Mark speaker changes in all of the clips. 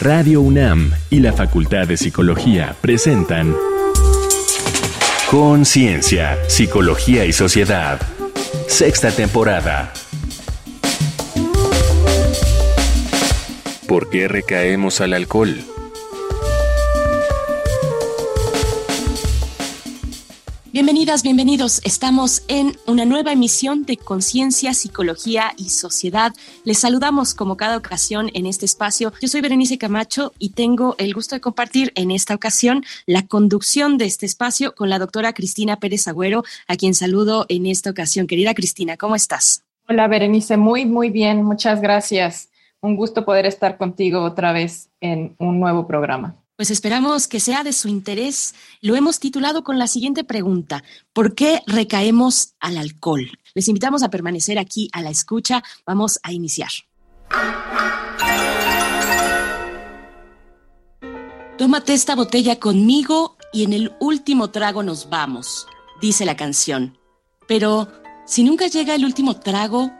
Speaker 1: Radio UNAM y la Facultad de Psicología presentan Conciencia, Psicología y Sociedad. Sexta temporada. ¿Por qué recaemos al alcohol?
Speaker 2: Bienvenidas, bienvenidos. Estamos en una nueva emisión de Conciencia, Psicología y Sociedad. Les saludamos como cada ocasión en este espacio. Yo soy Berenice Camacho y tengo el gusto de compartir en esta ocasión la conducción de este espacio con la doctora Cristina Pérez Agüero, a quien saludo en esta ocasión. Querida Cristina, ¿cómo estás?
Speaker 3: Hola Berenice, muy, muy bien. Muchas gracias. Un gusto poder estar contigo otra vez en un nuevo programa.
Speaker 2: Pues esperamos que sea de su interés. Lo hemos titulado con la siguiente pregunta. ¿Por qué recaemos al alcohol? Les invitamos a permanecer aquí a la escucha. Vamos a iniciar. Tómate esta botella conmigo y en el último trago nos vamos, dice la canción. Pero si nunca llega el último trago,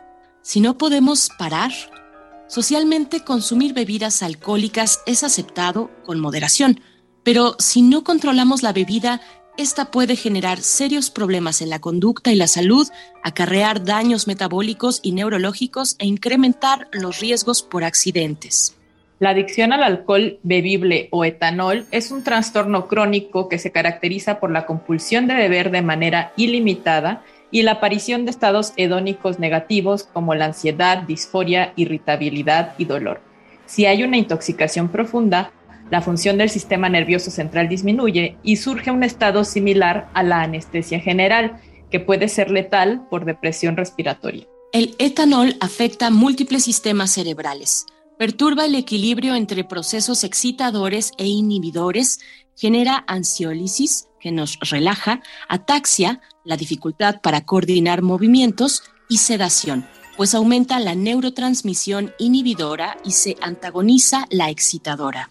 Speaker 2: si no podemos parar, Socialmente, consumir bebidas alcohólicas es aceptado con moderación, pero si no controlamos la bebida, esta puede generar serios problemas en la conducta y la salud, acarrear daños metabólicos y neurológicos e incrementar los riesgos por accidentes.
Speaker 3: La adicción al alcohol bebible o etanol es un trastorno crónico que se caracteriza por la compulsión de beber de manera ilimitada y la aparición de estados hedónicos negativos como la ansiedad, disforia, irritabilidad y dolor. Si hay una intoxicación profunda, la función del sistema nervioso central disminuye y surge un estado similar a la anestesia general, que puede ser letal por depresión respiratoria.
Speaker 2: El etanol afecta múltiples sistemas cerebrales, perturba el equilibrio entre procesos excitadores e inhibidores, genera ansiólisis, que nos relaja, ataxia, la dificultad para coordinar movimientos y sedación, pues aumenta la neurotransmisión inhibidora y se antagoniza la excitadora.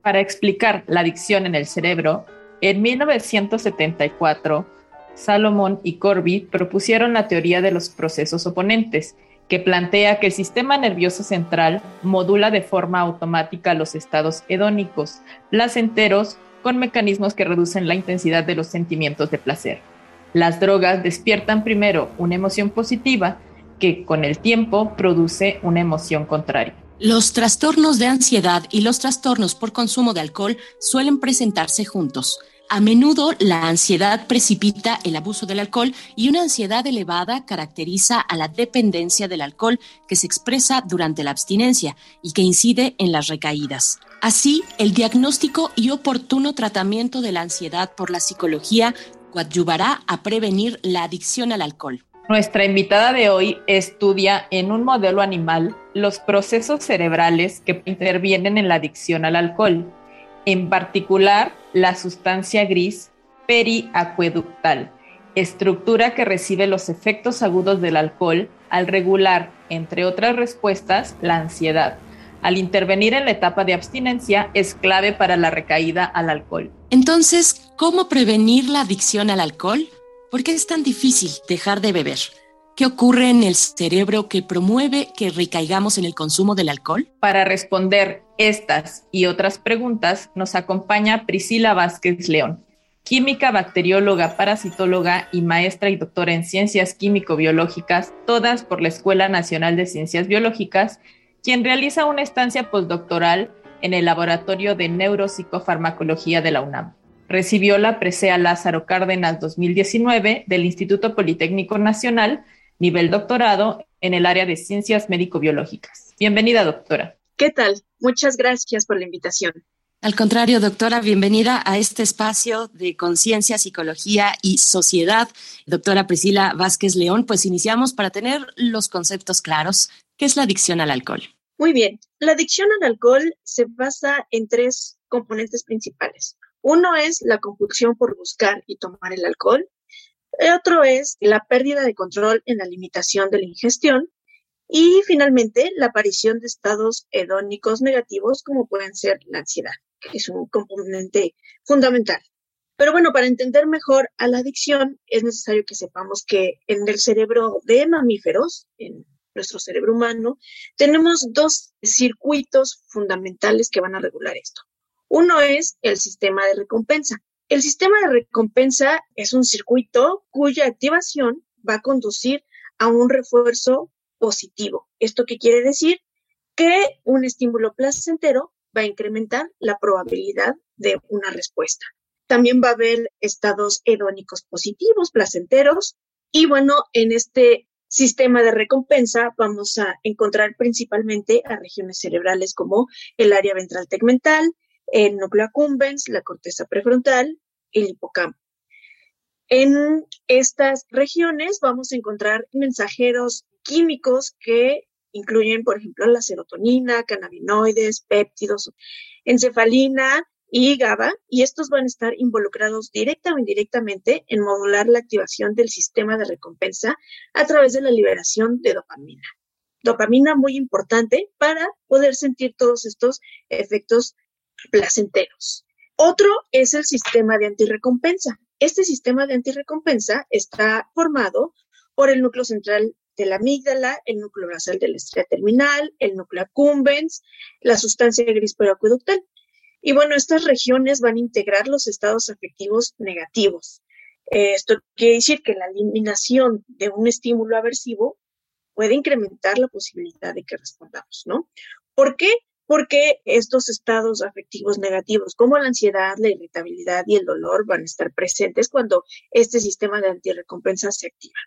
Speaker 3: Para explicar la adicción en el cerebro, en 1974, Salomón y Corby propusieron la teoría de los procesos oponentes, que plantea que el sistema nervioso central modula de forma automática los estados hedónicos, placenteros, con mecanismos que reducen la intensidad de los sentimientos de placer. Las drogas despiertan primero una emoción positiva que con el tiempo produce una emoción contraria.
Speaker 2: Los trastornos de ansiedad y los trastornos por consumo de alcohol suelen presentarse juntos. A menudo la ansiedad precipita el abuso del alcohol y una ansiedad elevada caracteriza a la dependencia del alcohol que se expresa durante la abstinencia y que incide en las recaídas. Así, el diagnóstico y oportuno tratamiento de la ansiedad por la psicología coadyuvará a prevenir la adicción al alcohol.
Speaker 3: Nuestra invitada de hoy estudia en un modelo animal los procesos cerebrales que intervienen en la adicción al alcohol, en particular la sustancia gris periacueductal, estructura que recibe los efectos agudos del alcohol al regular, entre otras respuestas, la ansiedad al intervenir en la etapa de abstinencia es clave para la recaída al alcohol.
Speaker 2: Entonces, ¿cómo prevenir la adicción al alcohol? ¿Por qué es tan difícil dejar de beber? ¿Qué ocurre en el cerebro que promueve que recaigamos en el consumo del alcohol?
Speaker 3: Para responder estas y otras preguntas nos acompaña Priscila Vázquez León, química, bacterióloga, parasitóloga y maestra y doctora en ciencias químico-biológicas, todas por la Escuela Nacional de Ciencias Biológicas quien realiza una estancia postdoctoral en el Laboratorio de Neuropsicofarmacología de la UNAM. Recibió la presea Lázaro Cárdenas 2019 del Instituto Politécnico Nacional, nivel doctorado en el área de ciencias médico-biológicas. Bienvenida, doctora.
Speaker 4: ¿Qué tal? Muchas gracias por la invitación.
Speaker 2: Al contrario, doctora, bienvenida a este espacio de conciencia, psicología y sociedad. Doctora Priscila Vázquez León, pues iniciamos para tener los conceptos claros. ¿Qué es la adicción al alcohol?
Speaker 4: Muy bien, la adicción al alcohol se basa en tres componentes principales. Uno es la compulsión por buscar y tomar el alcohol. El otro es la pérdida de control en la limitación de la ingestión. Y finalmente, la aparición de estados hedónicos negativos como pueden ser la ansiedad, que es un componente fundamental. Pero bueno, para entender mejor a la adicción es necesario que sepamos que en el cerebro de mamíferos, en nuestro cerebro humano, tenemos dos circuitos fundamentales que van a regular esto. Uno es el sistema de recompensa. El sistema de recompensa es un circuito cuya activación va a conducir a un refuerzo positivo. ¿Esto qué quiere decir? Que un estímulo placentero va a incrementar la probabilidad de una respuesta. También va a haber estados hedónicos positivos, placenteros. Y bueno, en este sistema de recompensa vamos a encontrar principalmente a regiones cerebrales como el área ventral tegmental, el núcleo accumbens, la corteza prefrontal, el hipocampo. En estas regiones vamos a encontrar mensajeros químicos que incluyen, por ejemplo, la serotonina, cannabinoides, péptidos, encefalina y GABA, y estos van a estar involucrados directa o indirectamente en modular la activación del sistema de recompensa a través de la liberación de dopamina. Dopamina muy importante para poder sentir todos estos efectos placenteros. Otro es el sistema de antirrecompensa. Este sistema de antirrecompensa está formado por el núcleo central de la amígdala, el núcleo basal de la estrella terminal, el núcleo accumbens, la sustancia gris acueductal. Y bueno, estas regiones van a integrar los estados afectivos negativos. Esto quiere decir que la eliminación de un estímulo aversivo puede incrementar la posibilidad de que respondamos, ¿no? ¿Por qué? Porque estos estados afectivos negativos, como la ansiedad, la irritabilidad y el dolor, van a estar presentes cuando este sistema de antirrecompensa se activa.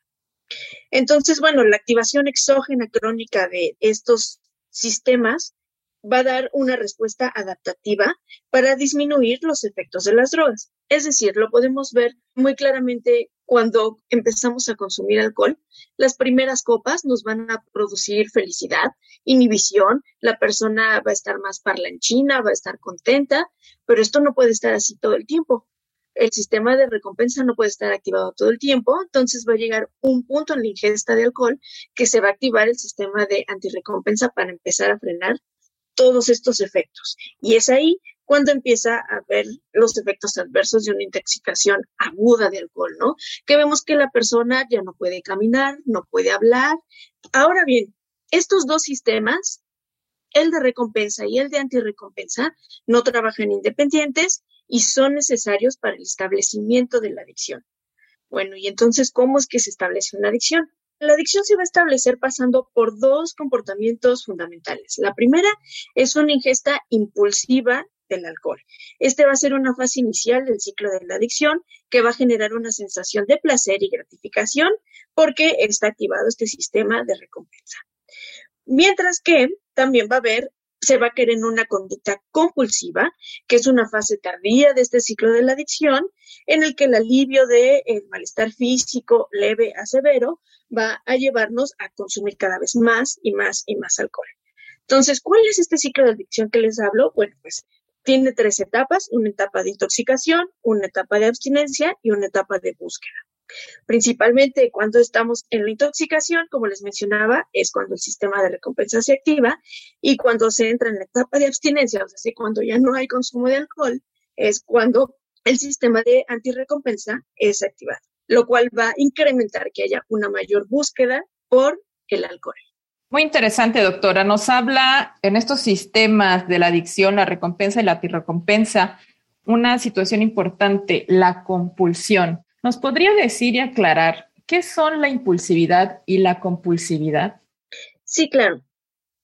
Speaker 4: Entonces, bueno, la activación exógena crónica de estos sistemas va a dar una respuesta adaptativa para disminuir los efectos de las drogas. Es decir, lo podemos ver muy claramente cuando empezamos a consumir alcohol. Las primeras copas nos van a producir felicidad, inhibición, la persona va a estar más parlanchina, va a estar contenta, pero esto no puede estar así todo el tiempo. El sistema de recompensa no puede estar activado todo el tiempo, entonces va a llegar un punto en la ingesta de alcohol que se va a activar el sistema de antirrecompensa para empezar a frenar todos estos efectos. Y es ahí cuando empieza a ver los efectos adversos de una intoxicación aguda de alcohol, ¿no? Que vemos que la persona ya no puede caminar, no puede hablar. Ahora bien, estos dos sistemas, el de recompensa y el de antirrecompensa, no trabajan independientes y son necesarios para el establecimiento de la adicción. Bueno, y entonces, ¿cómo es que se establece una adicción? La adicción se va a establecer pasando por dos comportamientos fundamentales. La primera es una ingesta impulsiva del alcohol. Este va a ser una fase inicial del ciclo de la adicción que va a generar una sensación de placer y gratificación porque está activado este sistema de recompensa. Mientras que también va a haber se va a querer en una conducta compulsiva, que es una fase tardía de este ciclo de la adicción, en el que el alivio del malestar físico leve a severo va a llevarnos a consumir cada vez más y más y más alcohol. Entonces, ¿cuál es este ciclo de adicción que les hablo? Bueno, pues tiene tres etapas, una etapa de intoxicación, una etapa de abstinencia y una etapa de búsqueda. Principalmente cuando estamos en la intoxicación, como les mencionaba, es cuando el sistema de recompensa se activa y cuando se entra en la etapa de abstinencia, o sea, cuando ya no hay consumo de alcohol, es cuando el sistema de antirrecompensa es activado, lo cual va a incrementar que haya una mayor búsqueda por el alcohol.
Speaker 3: Muy interesante, doctora. Nos habla en estos sistemas de la adicción, la recompensa y la antirrecompensa, una situación importante, la compulsión. ¿Nos podría decir y aclarar qué son la impulsividad y la compulsividad?
Speaker 4: Sí, claro.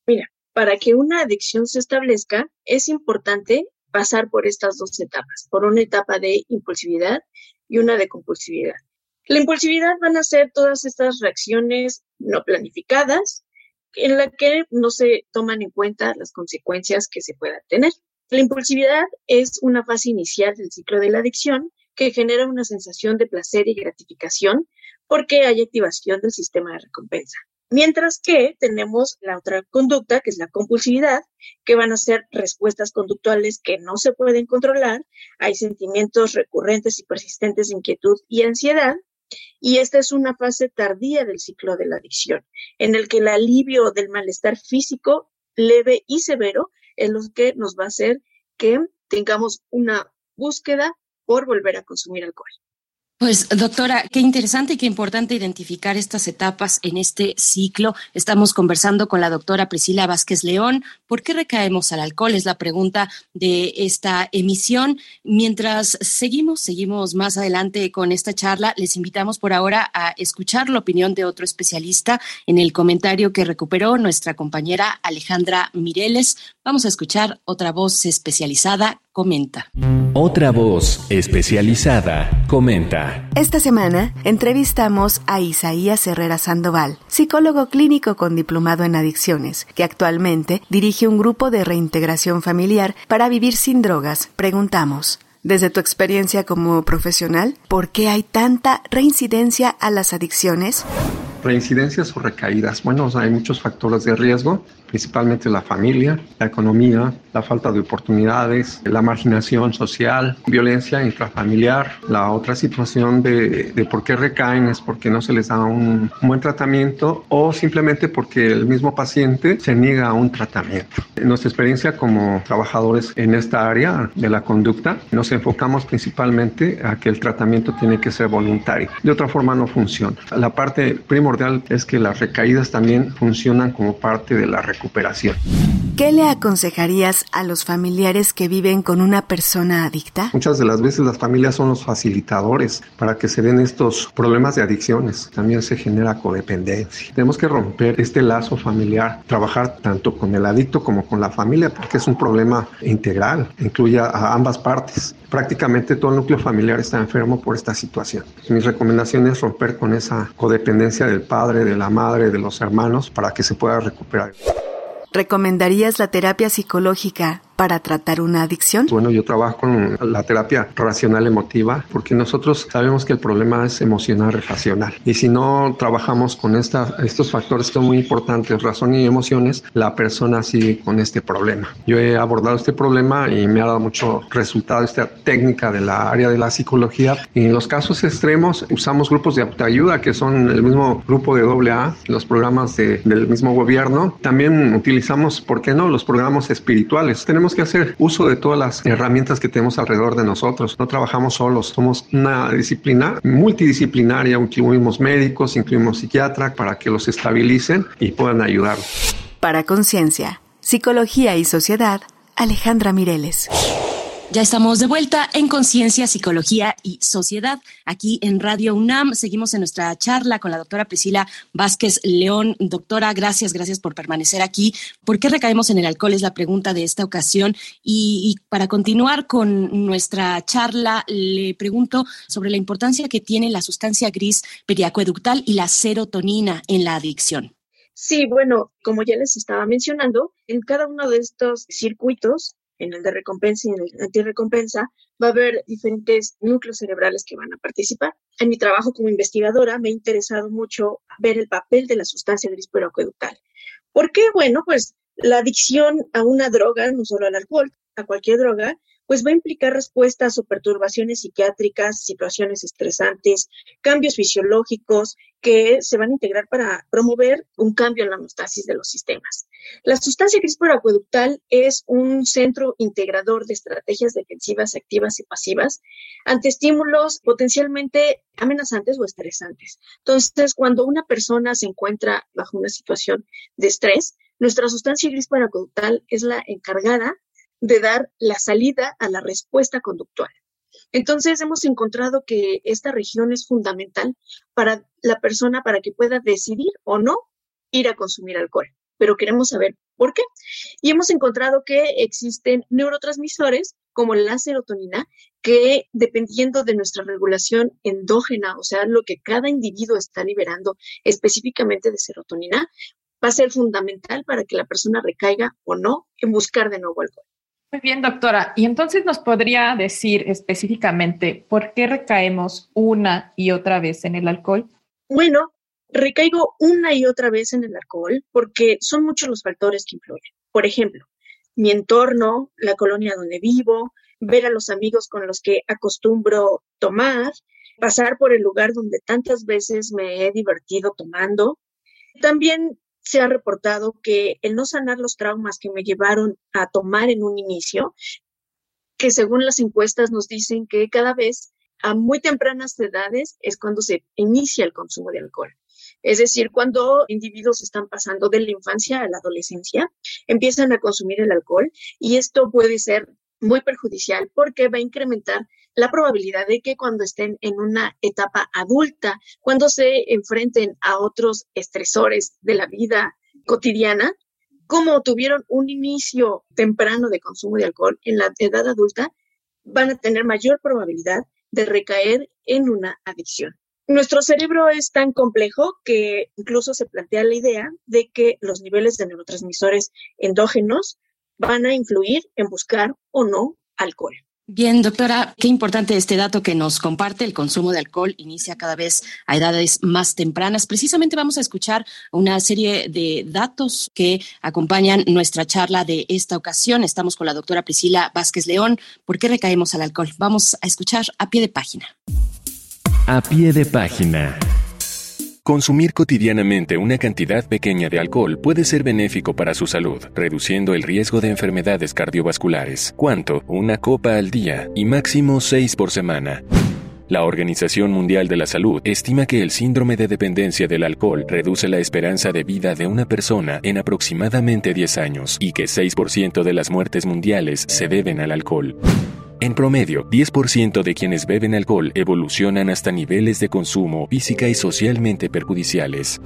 Speaker 4: Mira, para que una adicción se establezca, es importante pasar por estas dos etapas, por una etapa de impulsividad y una de compulsividad. La impulsividad van a ser todas estas reacciones no planificadas en la que no se toman en cuenta las consecuencias que se puedan tener. La impulsividad es una fase inicial del ciclo de la adicción que genera una sensación de placer y gratificación porque hay activación del sistema de recompensa. Mientras que tenemos la otra conducta, que es la compulsividad, que van a ser respuestas conductuales que no se pueden controlar, hay sentimientos recurrentes y persistentes de inquietud y ansiedad, y esta es una fase tardía del ciclo de la adicción, en el que el alivio del malestar físico leve y severo es lo que nos va a hacer que tengamos una búsqueda por volver a consumir alcohol.
Speaker 2: Pues doctora, qué interesante y qué importante identificar estas etapas en este ciclo. Estamos conversando con la doctora Priscila Vázquez León. ¿Por qué recaemos al alcohol? Es la pregunta de esta emisión. Mientras seguimos, seguimos más adelante con esta charla, les invitamos por ahora a escuchar la opinión de otro especialista en el comentario que recuperó nuestra compañera Alejandra Mireles. Vamos a escuchar otra voz especializada comenta.
Speaker 1: Otra voz especializada comenta.
Speaker 5: Esta semana entrevistamos a Isaías Herrera Sandoval, psicólogo clínico con diplomado en adicciones, que actualmente dirige un grupo de reintegración familiar para vivir sin drogas. Preguntamos, desde tu experiencia como profesional, ¿por qué hay tanta reincidencia a las adicciones?
Speaker 6: Reincidencias o recaídas. Bueno, hay muchos factores de riesgo principalmente la familia, la economía, la falta de oportunidades, la marginación social, violencia intrafamiliar. La otra situación de, de por qué recaen es porque no se les da un, buen tratamiento o simplemente porque el mismo paciente se niega a un tratamiento. En nuestra experiencia como trabajadores en esta área de la conducta, nos enfocamos principalmente a que el tratamiento tiene que ser voluntario. De otra forma no funciona. La parte primordial es que las recaídas también funcionan como parte de la recuperación.
Speaker 5: ¿Qué le aconsejarías a los familiares que viven con una persona adicta?
Speaker 6: Muchas de las veces las familias son los facilitadores para que se den estos problemas de adicciones. También se genera codependencia. Tenemos que romper este lazo familiar, trabajar tanto con el adicto como con la familia, porque es un problema integral, incluye a ambas partes. Prácticamente todo el núcleo familiar está enfermo por esta situación. Mi recomendación es romper con esa codependencia del padre, de la madre, de los hermanos, para que se pueda recuperar.
Speaker 5: ¿Recomendarías la terapia psicológica para tratar una adicción?
Speaker 6: Bueno, yo trabajo con la terapia racional emotiva porque nosotros sabemos que el problema es emocional racional. Y si no trabajamos con esta, estos factores que son muy importantes, razón y emociones, la persona sigue con este problema. Yo he abordado este problema y me ha dado mucho resultado esta técnica de la área de la psicología. En los casos extremos usamos grupos de autoayuda que son el mismo grupo de AA, los programas de, del mismo gobierno. También utilizamos, ¿por qué no?, los programas espirituales. Tenemos que hacer uso de todas las herramientas que tenemos alrededor de nosotros. No trabajamos solos, somos una disciplina multidisciplinaria, incluimos médicos, incluimos psiquiatras para que los estabilicen y puedan ayudar.
Speaker 5: Para Conciencia, Psicología y Sociedad, Alejandra Mireles.
Speaker 2: Ya estamos de vuelta en Conciencia, Psicología y Sociedad. Aquí en Radio UNAM seguimos en nuestra charla con la doctora Priscila Vázquez León. Doctora, gracias, gracias por permanecer aquí. ¿Por qué recaemos en el alcohol? Es la pregunta de esta ocasión. Y, para continuar con nuestra charla, le pregunto sobre la importancia que tiene la sustancia gris periacueductal y la serotonina en la adicción.
Speaker 4: Sí, bueno, como ya les estaba mencionando, en cada uno de estos circuitos en el de recompensa y en el antirrecompensa, va a haber diferentes núcleos cerebrales que van a participar. En mi trabajo como investigadora me ha interesado mucho ver el papel de la sustancia gris acueductal. ¿Por qué? Bueno, pues la adicción a una droga, no solo al alcohol, a cualquier droga, pues va a implicar respuestas o perturbaciones psiquiátricas, situaciones estresantes, cambios fisiológicos que se van a integrar para promover un cambio en la homeostasis de los sistemas. La sustancia CRISPR-acueductal es un centro integrador de estrategias defensivas activas y pasivas ante estímulos potencialmente amenazantes o estresantes. Entonces, cuando una persona se encuentra bajo una situación de estrés, nuestra sustancia CRISPR-acueductal es la encargada de dar la salida a la respuesta conductual. Entonces hemos encontrado que esta región es fundamental para la persona para que pueda decidir o no ir a consumir alcohol, pero queremos saber por qué. Y hemos encontrado que existen neurotransmisores como la serotonina que dependiendo de nuestra regulación endógena, o sea, lo que cada individuo está liberando específicamente de serotonina, va a ser fundamental para que la persona recaiga o no en buscar de nuevo alcohol.
Speaker 3: Muy bien, doctora. Y entonces nos podría decir específicamente por qué recaemos una y otra vez en el alcohol.
Speaker 4: Bueno, recaigo una y otra vez en el alcohol porque son muchos los factores que influyen. Por ejemplo, mi entorno, la colonia donde vivo, ver a los amigos con los que acostumbro tomar, pasar por el lugar donde tantas veces me he divertido tomando. También se ha reportado que el no sanar los traumas que me llevaron a tomar en un inicio, que según las encuestas nos dicen que cada vez a muy tempranas edades es cuando se inicia el consumo de alcohol. Es decir, cuando individuos están pasando de la infancia a la adolescencia, empiezan a consumir el alcohol y esto puede ser muy perjudicial porque va a incrementar la probabilidad de que cuando estén en una etapa adulta, cuando se enfrenten a otros estresores de la vida cotidiana, como tuvieron un inicio temprano de consumo de alcohol en la edad adulta, van a tener mayor probabilidad de recaer en una adicción. Nuestro cerebro es tan complejo que incluso se plantea la idea de que los niveles de neurotransmisores endógenos van a influir en buscar o no alcohol.
Speaker 2: Bien, doctora, qué importante este dato que nos comparte. El consumo de alcohol inicia cada vez a edades más tempranas. Precisamente vamos a escuchar una serie de datos que acompañan nuestra charla de esta ocasión. Estamos con la doctora Priscila Vázquez León. ¿Por qué recaemos al alcohol? Vamos a escuchar a pie de página.
Speaker 1: A pie de página. Consumir cotidianamente una cantidad pequeña de alcohol puede ser benéfico para su salud, reduciendo el riesgo de enfermedades cardiovasculares. ¿Cuánto? Una copa al día y máximo seis por semana. La Organización Mundial de la Salud estima que el síndrome de dependencia del alcohol reduce la esperanza de vida de una persona en aproximadamente 10 años y que 6% de las muertes mundiales se deben al alcohol. En promedio, 10% de quienes beben alcohol evolucionan hasta niveles de consumo física y socialmente perjudiciales.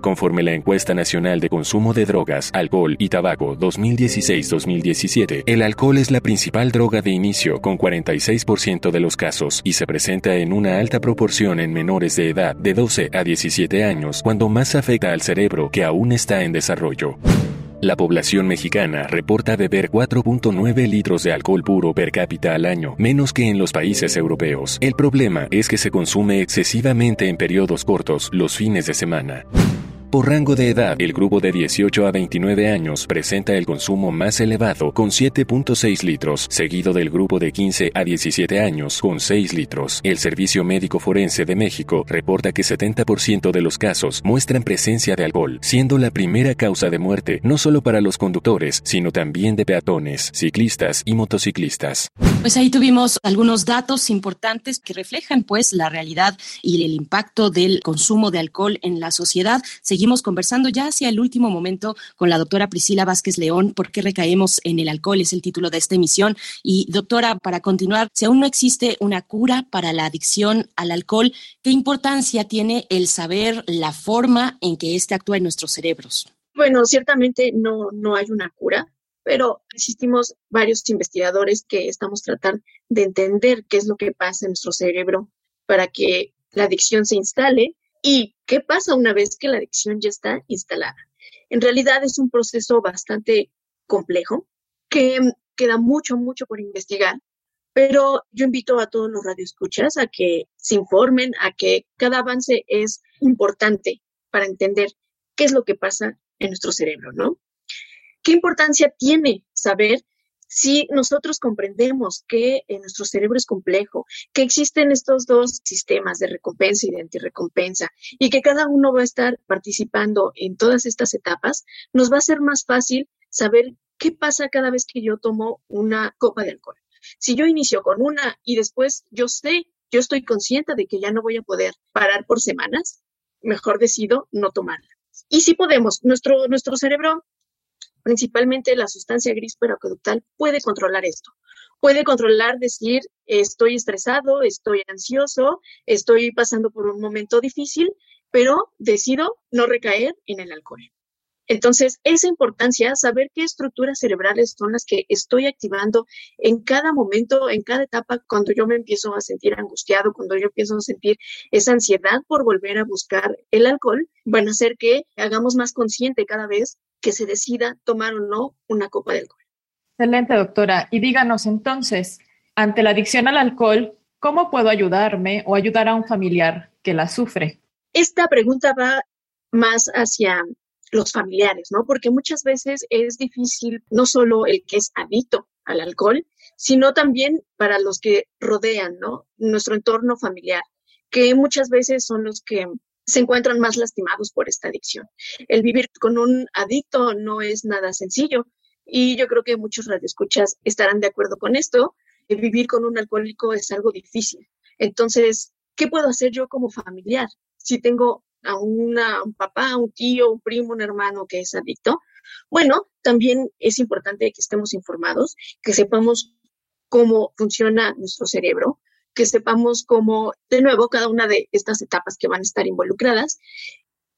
Speaker 1: Conforme la encuesta nacional de consumo de drogas, alcohol y tabaco 2016-2017, el alcohol es la principal droga de inicio con 46% de los casos y se presenta en una alta proporción en menores de edad de 12 a 17 años cuando más afecta al cerebro que aún está en desarrollo. La población mexicana reporta beber 4.9 litros de alcohol puro per cápita al año, menos que en los países europeos. El problema es que se consume excesivamente en periodos cortos, los fines de semana. Por rango de edad, el grupo de 18 a 29 años presenta el consumo más elevado con 7.6 litros, seguido del grupo de 15 a 17 años con 6 litros. El Servicio Médico Forense de México reporta que 70% de los casos muestran presencia de alcohol, siendo la primera causa de muerte no solo para los conductores, sino también de peatones, ciclistas y motociclistas.
Speaker 2: Pues ahí tuvimos algunos datos importantes que reflejan pues la realidad y el impacto del consumo de alcohol en la sociedad. Seguimos conversando ya hacia el último momento con la doctora Priscila Vázquez León, ¿por qué recaemos en el alcohol? Es el título de esta emisión. Y doctora, para continuar, si aún no existe una cura para la adicción al alcohol, ¿qué importancia tiene el saber la forma en que éste actúa en nuestros cerebros?
Speaker 4: Bueno, ciertamente no, no hay una cura, pero existimos varios investigadores que estamos tratando de entender qué es lo que pasa en nuestro cerebro para que la adicción se instale ¿Y qué pasa una vez que la adicción ya está instalada? En realidad es un proceso bastante complejo que queda mucho, mucho por investigar, pero yo invito a todos los radioescuchas a que se informen, a que cada avance es importante para entender qué es lo que pasa en nuestro cerebro, ¿no? ¿Qué importancia tiene saber si nosotros comprendemos que en nuestro cerebro es complejo, que existen estos dos sistemas de recompensa y de antirrecompensa y que cada uno va a estar participando en todas estas etapas, nos va a ser más fácil saber qué pasa cada vez que yo tomo una copa de alcohol. Si yo inicio con una y después yo sé, yo estoy consciente de que ya no voy a poder parar por semanas, mejor decido no tomarla. Y si podemos, nuestro, nuestro cerebro principalmente la sustancia gris periaqueductal, puede controlar esto. Puede controlar decir, estoy estresado, estoy ansioso, estoy pasando por un momento difícil, pero decido no recaer en el alcohol. Entonces, esa importancia, saber qué estructuras cerebrales son las que estoy activando en cada momento, en cada etapa, cuando yo me empiezo a sentir angustiado, cuando yo empiezo a sentir esa ansiedad por volver a buscar el alcohol, van a hacer que hagamos más consciente cada vez que se decida tomar o no una copa de alcohol.
Speaker 3: Excelente, doctora. Y díganos entonces, ante la adicción al alcohol, ¿cómo puedo ayudarme o ayudar a un familiar que la sufre?
Speaker 4: Esta pregunta va más hacia los familiares, ¿no? Porque muchas veces es difícil no solo el que es adicto al alcohol, sino también para los que rodean, ¿no? Nuestro entorno familiar, que muchas veces son los que se encuentran más lastimados por esta adicción. El vivir con un adicto no es nada sencillo y yo creo que muchos radioescuchas estarán de acuerdo con esto. Vivir con un alcohólico es algo difícil. Entonces, ¿qué puedo hacer yo como familiar? Si tengo a una, un papá, un tío, un primo, un hermano que es adicto, bueno, también es importante que estemos informados, que sepamos cómo funciona nuestro cerebro, que sepamos cómo, de nuevo, cada una de estas etapas que van a estar involucradas.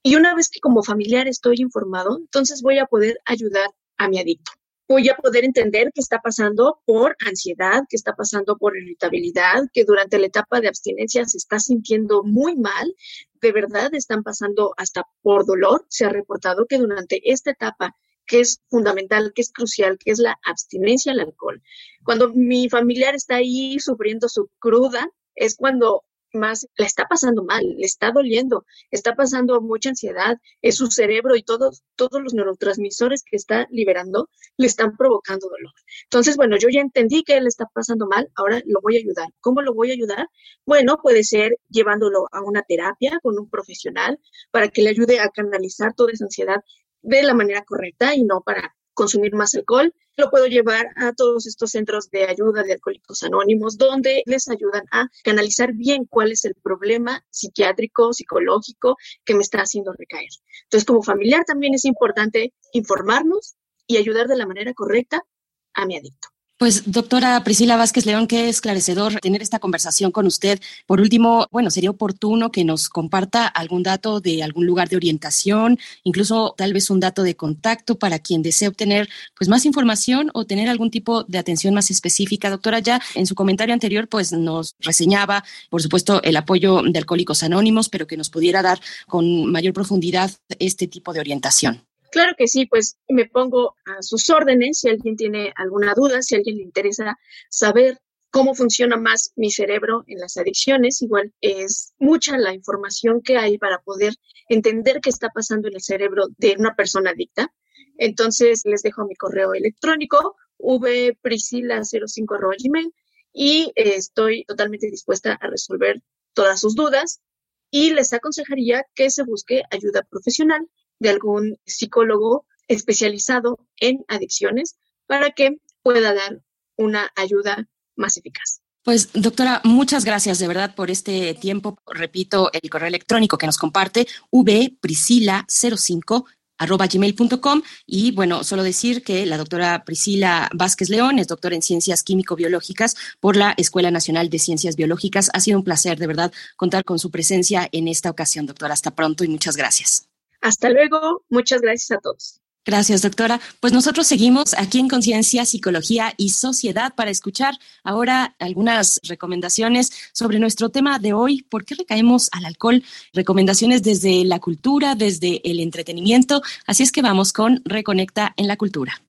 Speaker 4: Y una vez que como familiar estoy informado, entonces voy a poder ayudar a mi adicto. Voy a poder entender qué está pasando por ansiedad, qué está pasando por irritabilidad, que durante la etapa de abstinencia se está sintiendo muy mal, de verdad están pasando hasta por dolor. Se ha reportado que durante esta etapa que es fundamental, que es crucial, que es la abstinencia al alcohol. Cuando mi familiar está ahí sufriendo su cruda, es cuando más la está pasando mal, le está doliendo, está pasando mucha ansiedad, es su cerebro y todos, todos los neurotransmisores que está liberando le están provocando dolor. Entonces, bueno, yo ya entendí que él está pasando mal, ahora lo voy a ayudar. ¿Cómo lo voy a ayudar? Bueno, puede ser llevándolo a una terapia con un profesional para que le ayude a canalizar toda esa ansiedad de la manera correcta y no para consumir más alcohol. Lo puedo llevar a todos estos centros de ayuda de alcohólicos anónimos, donde les ayudan a canalizar bien cuál es el problema psiquiátrico, psicológico que me está haciendo recaer. Entonces, como familiar también es importante informarnos y ayudar de la manera correcta a mi adicto.
Speaker 2: Pues doctora Priscila Vázquez León, qué esclarecedor tener esta conversación con usted. Por último, bueno, sería oportuno que nos comparta algún dato de algún lugar de orientación, incluso tal vez un dato de contacto para quien desee obtener pues más información o tener algún tipo de atención más específica. Doctora, ya en su comentario anterior pues nos reseñaba, por supuesto, el apoyo de Alcohólicos Anónimos, pero que nos pudiera dar con mayor profundidad este tipo de orientación.
Speaker 4: Claro que sí, pues me pongo a sus órdenes si alguien tiene alguna duda, si a alguien le interesa saber cómo funciona más mi cerebro en las adicciones. Igual es mucha la información que hay para poder entender qué está pasando en el cerebro de una persona adicta. Entonces les dejo mi correo electrónico vpriscila05.gmail y eh, estoy totalmente dispuesta a resolver todas sus dudas y les aconsejaría que se busque ayuda profesional de algún psicólogo especializado en adicciones para que pueda dar una ayuda más eficaz.
Speaker 2: Pues doctora, muchas gracias de verdad por este tiempo. Repito, el correo electrónico que nos comparte, vpriscila05 arroba gmail.com y bueno, solo decir que la doctora Priscila Vázquez León es doctora en ciencias químico-biológicas por la Escuela Nacional de Ciencias Biológicas. Ha sido un placer de verdad contar con su presencia en esta ocasión, doctora. Hasta pronto y muchas gracias.
Speaker 4: Hasta luego, muchas gracias a todos.
Speaker 2: Gracias, doctora. Pues nosotros seguimos aquí en Conciencia, Psicología y Sociedad para escuchar ahora algunas recomendaciones sobre nuestro tema de hoy, ¿por qué recaemos al alcohol? Recomendaciones desde la cultura, desde el entretenimiento. Así es que vamos con Reconecta en la Cultura.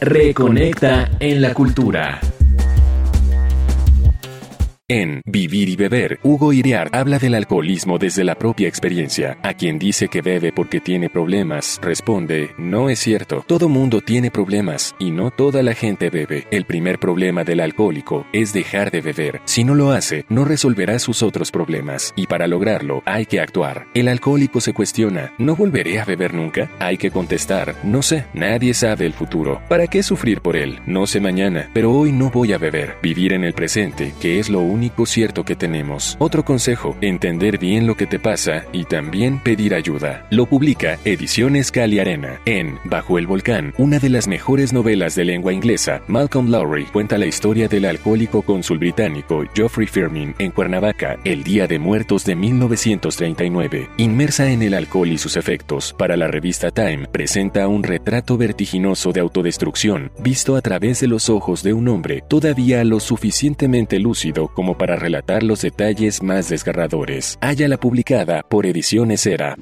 Speaker 1: Reconecta en la Cultura. En Vivir y Beber, Hugo Iriar habla del alcoholismo desde la propia experiencia. A quien dice que bebe porque tiene problemas, responde, no es cierto, todo mundo tiene problemas y no toda la gente bebe. El primer problema del alcohólico es dejar de beber. Si no lo hace, no resolverá sus otros problemas y para lograrlo hay que actuar. El alcohólico se cuestiona, ¿no volveré a beber nunca? Hay que contestar, no sé, nadie sabe el futuro. ¿Para qué sufrir por él? No sé mañana, pero hoy no voy a beber. Vivir en el presente, que es lo único único cierto que tenemos. Otro consejo, entender bien lo que te pasa y también pedir ayuda. Lo publica Ediciones Cali Arena en Bajo el Volcán, una de las mejores novelas de lengua inglesa. Malcolm Lowry cuenta la historia del alcohólico cónsul británico Geoffrey Firmin en Cuernavaca, el Día de Muertos de 1939. Inmersa en el alcohol y sus efectos, para la revista Time presenta un retrato vertiginoso de autodestrucción, visto a través de los ojos de un hombre todavía lo suficientemente lúcido como como para relatar los detalles más desgarradores. la publicada por Ediciones Era.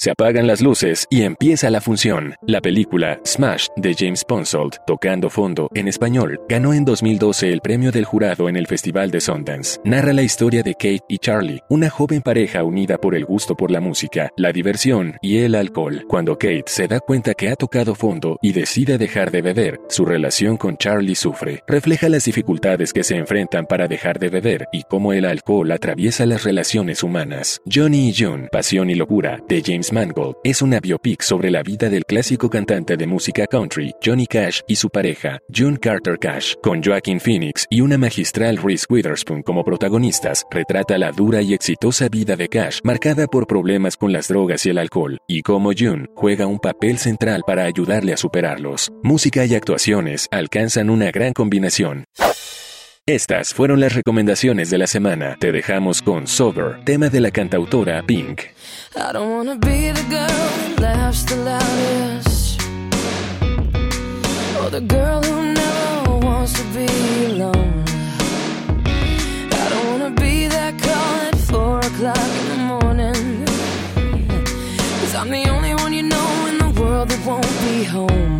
Speaker 1: Se apagan las luces y empieza la función. La película Smash de James Ponsoldt, tocando fondo en español, ganó en 2012 el premio del jurado en el Festival de Sundance. Narra la historia de Kate y Charlie, una joven pareja unida por el gusto por la música, la diversión y el alcohol. Cuando Kate se da cuenta que ha tocado fondo y decide dejar de beber, su relación con Charlie sufre. Refleja las dificultades que se enfrentan para dejar de beber y cómo el alcohol atraviesa las relaciones humanas. Johnny y June, Pasión y Locura, de James Mangold es una biopic sobre la vida del clásico cantante de música country Johnny Cash y su pareja, June Carter Cash, con Joaquin Phoenix y una magistral Reese Witherspoon como protagonistas, retrata la dura y exitosa vida de Cash, marcada por problemas con las drogas y el alcohol, y cómo June juega un papel central para ayudarle a superarlos. Música y actuaciones alcanzan una gran combinación. Estas fueron las recomendaciones de la semana. Te dejamos con Sober, tema de la cantautora Pink. I don't wanna be the girl that laughs the loudest Or the girl who never wants to be alone I don't wanna be that call at four o'clock in the morning Cause I'm the only one you know in the world that won't be home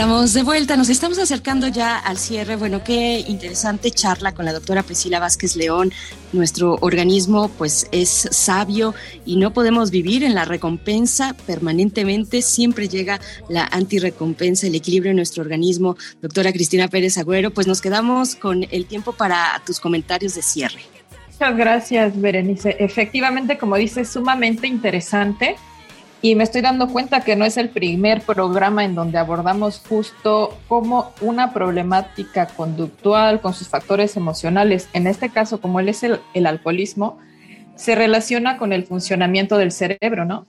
Speaker 2: Estamos de vuelta, nos estamos acercando ya al cierre. Bueno, qué interesante charla con la doctora Priscila Vázquez León. Nuestro organismo pues es sabio y no podemos vivir en la recompensa permanentemente. Siempre llega la antirrecompensa, el equilibrio en nuestro organismo. Doctora Cristina Pérez Agüero, pues nos quedamos con el tiempo para tus comentarios de cierre.
Speaker 3: Muchas gracias, Berenice. Efectivamente, como dices, sumamente interesante y me estoy dando cuenta que no es el primer programa en donde abordamos justo cómo una problemática conductual con sus factores emocionales, en este caso como él es el, el alcoholismo, se relaciona con el funcionamiento del cerebro, ¿no?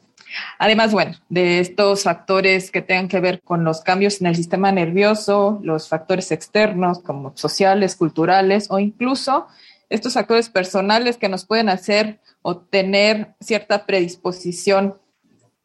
Speaker 3: Además, bueno, de estos factores que tengan que ver con los cambios en el sistema nervioso, los factores externos como sociales, culturales o incluso estos factores personales que nos pueden hacer o tener cierta predisposición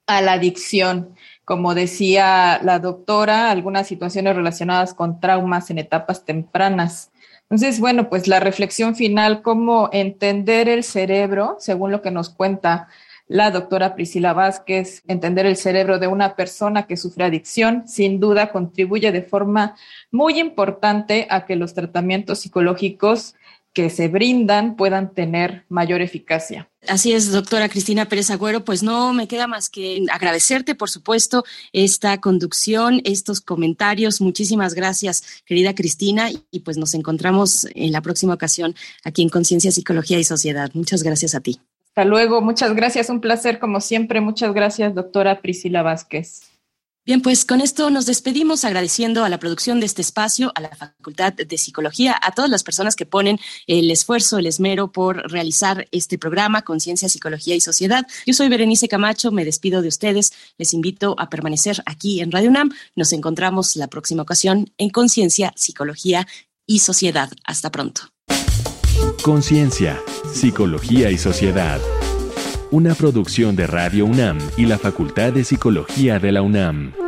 Speaker 3: a la adicción. Como decía la doctora, algunas situaciones relacionadas con traumas en etapas tempranas. Entonces, bueno, pues la reflexión final, cómo entender el cerebro, según lo que nos cuenta la doctora Priscila Vázquez, entender el cerebro de una persona que sufre adicción, sin duda contribuye de forma muy importante a que los tratamientos psicológicos que se brindan puedan tener mayor eficacia.
Speaker 2: Así es, doctora Cristina Pérez Agüero, pues no me queda más que agradecerte, por supuesto, esta conducción, estos comentarios. Muchísimas gracias, querida Cristina, y pues nos encontramos en la próxima ocasión aquí en Conciencia, Psicología y Sociedad. Muchas gracias a ti.
Speaker 3: Hasta luego, muchas gracias, un placer como siempre. Muchas gracias, doctora Priscila Vázquez.
Speaker 2: Bien, pues con esto nos despedimos agradeciendo a la producción de este espacio, a la Facultad de Psicología, a todas las personas que ponen el esfuerzo, el esmero por realizar este programa Conciencia, Psicología y Sociedad. Yo soy Berenice Camacho, me despido de ustedes, les invito a permanecer aquí en Radio UNAM. Nos encontramos la próxima ocasión en Conciencia, Psicología y Sociedad. Hasta pronto.
Speaker 1: Conciencia, Psicología y Sociedad una producción de Radio UNAM y la Facultad de Psicología de la UNAM.